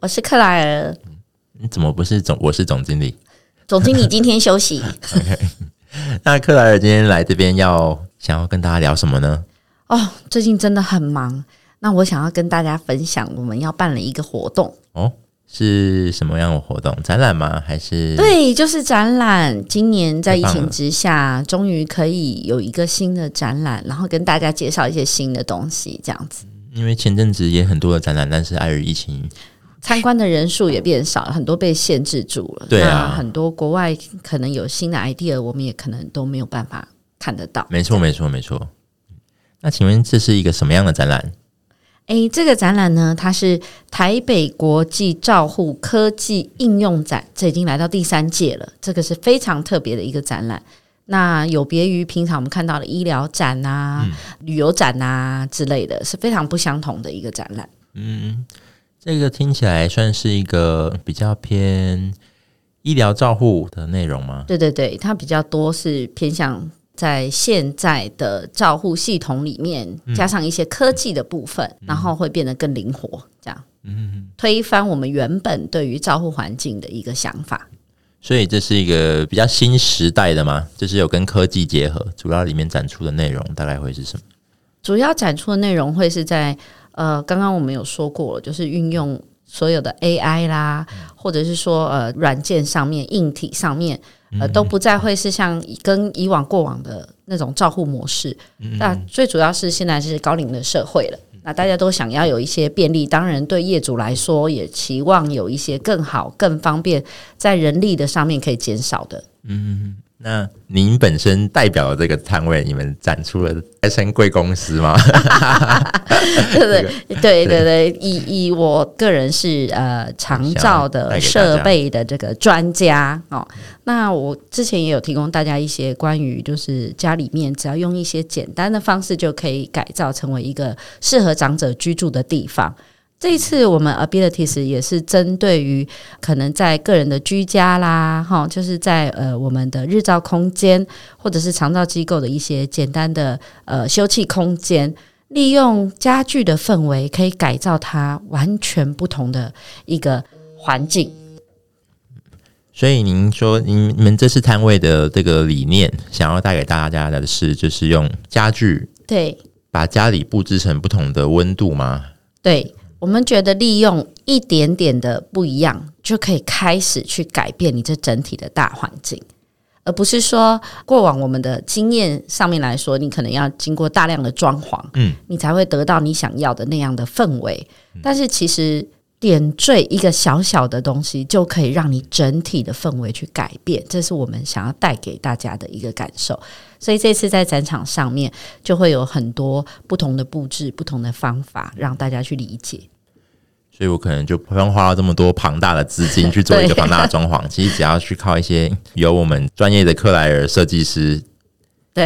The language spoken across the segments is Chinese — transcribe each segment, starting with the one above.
我是克莱尔。你怎么不是总？我是总经理。总经理今天休息。OK，那克莱尔今天来这边要想要跟大家聊什么呢？哦，最近真的很忙。那我想要跟大家分享，我们要办了一个活动哦，是什么样的活动？展览吗？还是？对，就是展览。今年在疫情之下，终于可以有一个新的展览，然后跟大家介绍一些新的东西，这样子。因为前阵子也很多的展览，但是碍于疫情，参观的人数也变少了，很多被限制住了。对啊，很多国外可能有新的 idea，我们也可能都没有办法看得到。没错，没错，没错。那请问这是一个什么样的展览？诶，这个展览呢，它是台北国际照护科技应用展，这已经来到第三届了。这个是非常特别的一个展览。那有别于平常我们看到的医疗展啊、嗯、旅游展啊之类的，是非常不相同的一个展览。嗯，这个听起来算是一个比较偏医疗照护的内容吗？对对对，它比较多是偏向。在现在的照护系统里面，加上一些科技的部分，嗯、然后会变得更灵活，这样，嗯，推翻我们原本对于照护环境的一个想法。所以这是一个比较新时代的吗？就是有跟科技结合，主要里面展出的内容大概会是什么？主要展出的内容会是在呃，刚刚我们有说过了，就是运用所有的 AI 啦，或者是说呃，软件上面、硬体上面。呃，都不再会是像跟以往过往的那种照护模式。嗯、那最主要是现在是高龄的社会了，那大家都想要有一些便利，当然对业主来说也期望有一些更好、更方便，在人力的上面可以减少的。嗯。那您本身代表的这个摊位，你们展出了 SN 贵公司吗？对对对对对，以以我个人是呃长照的设备的这个专家哦。那我之前也有提供大家一些关于，就是家里面只要用一些简单的方式就可以改造成为一个适合长者居住的地方。这一次我们 Abilities 也是针对于可能在个人的居家啦，哈，就是在呃我们的日照空间或者是长照机构的一些简单的呃休憩空间，利用家具的氛围，可以改造它完全不同的一个环境。所以您说，您你们这次摊位的这个理念，想要带给大家的是，就是用家具对，把家里布置成不同的温度吗？对。我们觉得利用一点点的不一样，就可以开始去改变你这整体的大环境，而不是说过往我们的经验上面来说，你可能要经过大量的装潢，嗯，你才会得到你想要的那样的氛围。但是其实点缀一个小小的东西，就可以让你整体的氛围去改变，这是我们想要带给大家的一个感受。所以这次在展场上面就会有很多不同的布置、不同的方法，让大家去理解。所以我可能就不用花了这么多庞大的资金去做一个庞大的装潢，其实只要去靠一些由我们专业的克莱尔设计师，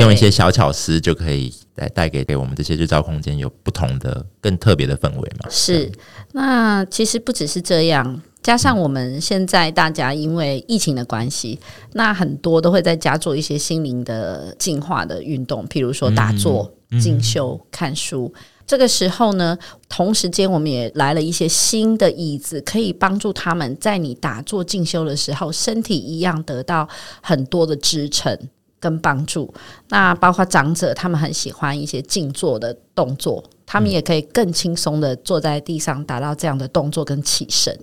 用一些小巧思就可以带带给给我们这些日照空间有不同的、更特别的氛围嘛。是，那其实不只是这样。加上我们现在大家因为疫情的关系，那很多都会在家做一些心灵的进化的运动，譬如说打坐、静修、看书。这个时候呢，同时间我们也来了一些新的椅子，可以帮助他们在你打坐进修的时候，身体一样得到很多的支撑跟帮助。那包括长者，他们很喜欢一些静坐的动作，他们也可以更轻松的坐在地上，达到这样的动作跟起身。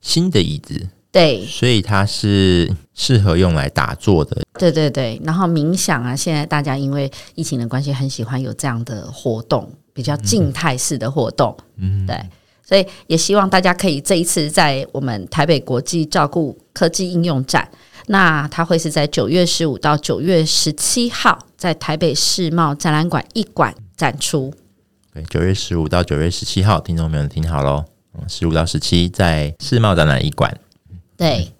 新的椅子，对，所以它是适合用来打坐的。对对对，然后冥想啊，现在大家因为疫情的关系，很喜欢有这样的活动，比较静态式的活动。嗯，对，所以也希望大家可以这一次在我们台北国际照顾科技应用展，那它会是在九月十五到九月十七号，在台北世贸展览馆一馆展出。对，九月十五到九月十七号，听众朋友们听好喽。十五到十七在世贸展览一馆。对，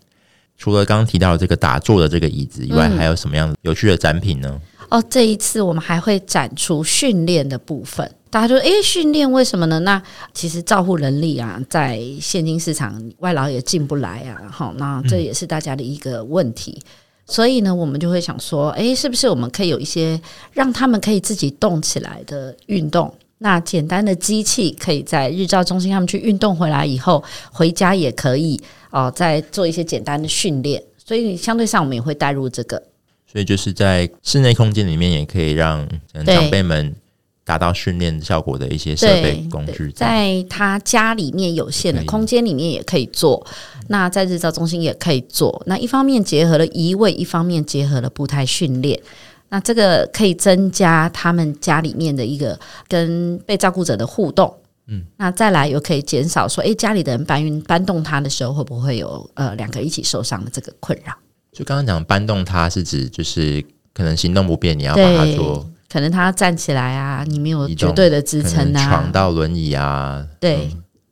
除了刚刚提到这个打坐的这个椅子以外，嗯、还有什么样有趣的展品呢？哦，这一次我们还会展出训练的部分。大家就说：“诶，训练为什么呢？那其实照护人力啊，在现今市场外劳也进不来啊，好，那这也是大家的一个问题。嗯、所以呢，我们就会想说：诶，是不是我们可以有一些让他们可以自己动起来的运动？那简单的机器可以在日照中心他们去运动回来以后，回家也可以哦、呃，再做一些简单的训练。所以相对上，我们也会带入这个。所以就是在室内空间里面，也可以让长辈们。”达到训练效果的一些设备工具，在他家里面有限的空间里面也可以做。那在日照中心也可以做。那一方面结合了移位，一方面结合了步态训练。那这个可以增加他们家里面的一个跟被照顾者的互动。嗯，那再来又可以减少说，诶，家里的人搬运搬动他的时候，会不会有呃两个一起受伤的这个困扰？就刚刚讲搬动它是指就是可能行动不便，你要把它做。可能他站起来啊，你没有绝对的支撑啊，床到轮椅啊，对，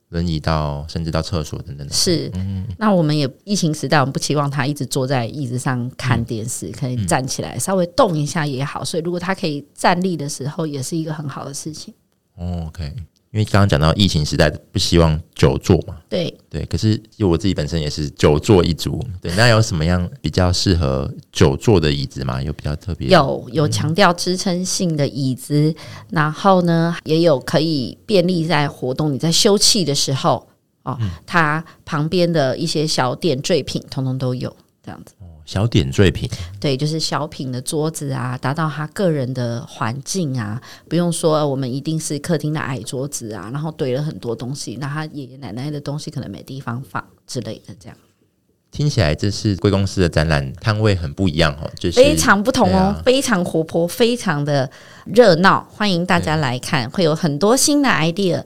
轮椅到甚至到厕所等等的。是，嗯、那我们也疫情时代，我们不期望他一直坐在椅子上看电视，嗯、可以站起来稍微动一下也好。所以，如果他可以站立的时候，也是一个很好的事情。哦、OK。因为刚刚讲到疫情时代不希望久坐嘛，对对，可是就我自己本身也是久坐一族，对，那有什么样比较适合久坐的椅子吗？有比较特别？有有强调支撑性的椅子，嗯、然后呢，也有可以便利在活动，你在休憩的时候哦，嗯、它旁边的一些小点缀品，通通都有这样子。小点缀品，对，就是小品的桌子啊，达到他个人的环境啊，不用说我们一定是客厅的矮桌子啊，然后堆了很多东西，那他爷爷奶奶的东西可能没地方放之类的，这样。听起来这是贵公司的展览摊位很不一样哦，就是非常不同哦，啊、非常活泼，非常的热闹，欢迎大家来看，会有很多新的 idea。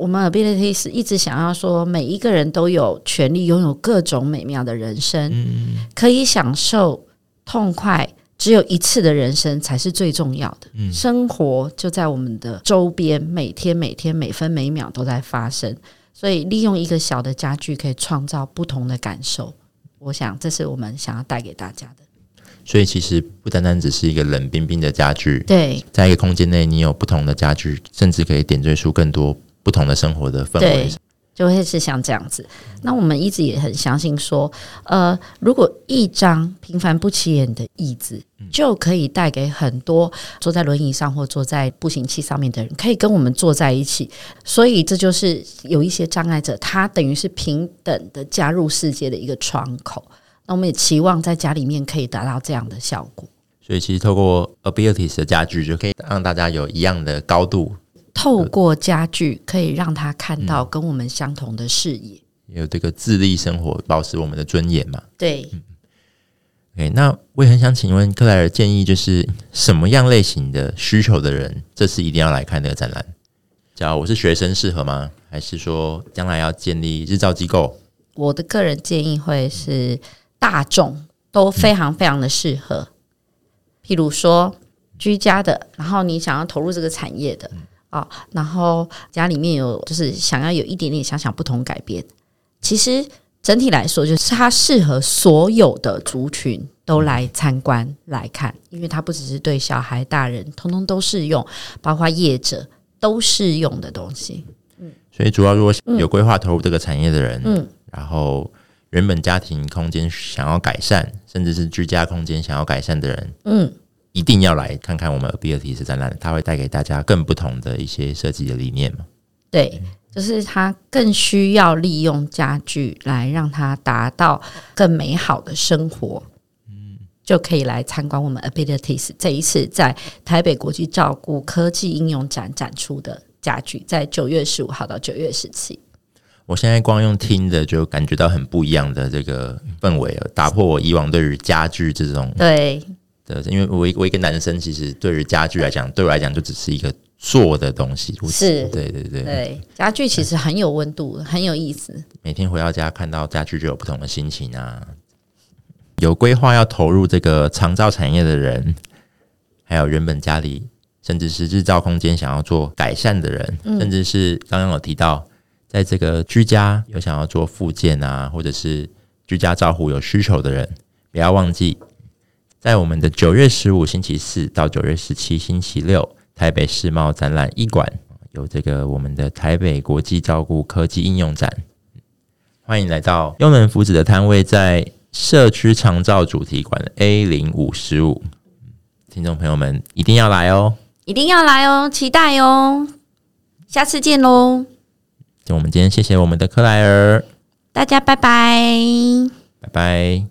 我们 abilities 一直想要说，每一个人都有权利拥有各种美妙的人生，嗯、可以享受痛快，只有一次的人生才是最重要的。嗯、生活就在我们的周边，每天每天每分每秒都在发生，所以利用一个小的家具可以创造不同的感受。我想，这是我们想要带给大家的。所以，其实不单单只是一个冷冰冰的家具，对，在一个空间内，你有不同的家具，甚至可以点缀出更多。不同的生活的氛围，就会是像这样子。那我们一直也很相信说，呃，如果一张平凡不起眼的椅子，就可以带给很多坐在轮椅上或坐在步行器上面的人，可以跟我们坐在一起。所以这就是有一些障碍者，他等于是平等的加入世界的一个窗口。那我们也期望在家里面可以达到这样的效果。所以，其实透过 Abilities 的家具，就可以让大家有一样的高度。透过家具可以让他看到跟我们相同的视野，嗯、有这个自立生活，保持我们的尊严嘛？对。嗯、OK，那我也很想请问克莱尔建议，就是什么样类型的需求的人，这次一定要来看那个展览？假如我是学生适合吗？还是说将来要建立日照机构？我的个人建议会是大众都非常非常的适合。嗯、譬如说居家的，然后你想要投入这个产业的。嗯哦，然后家里面有就是想要有一点点想想不同改变，其实整体来说，就是它适合所有的族群都来参观来看，因为它不只是对小孩、大人，通通都适用，包括业者都适用的东西。嗯，所以主要如果有规划投入这个产业的人，嗯，然后原本家庭空间想要改善，甚至是居家空间想要改善的人，嗯。一定要来看看我们 Ability 是展览，它会带给大家更不同的一些设计的理念嘛？对，就是它更需要利用家具来让它达到更美好的生活。嗯，就可以来参观我们 Abilities 这一次在台北国际照顾科技应用展展出的家具，在九月十五号到九月十七。我现在光用听的就感觉到很不一样的这个氛围了，打破我以往对于家具这种对。因为我一我一个男生，其实对于家具来讲，对我来讲就只是一个做的东西。是，对对对对，家具其实很有温度，嗯、很有意思。每天回到家看到家具，就有不同的心情啊。有规划要投入这个长照产业的人，还有原本家里甚至是日照空间想要做改善的人，嗯、甚至是刚刚有提到在这个居家有想要做复健啊，或者是居家照护有需求的人，不要忘记，在我们的九月十五星期四到九月十七星期六，台北世贸展览一馆有这个我们的台北国际照顾科技应用展，欢迎来到优能福祉的摊位，在社区长照主题馆 A 零五十五，听众朋友们一定要来哦，一定要来哦，期待哦，下次见喽。就我们今天谢谢我们的克莱尔，大家拜拜，拜拜。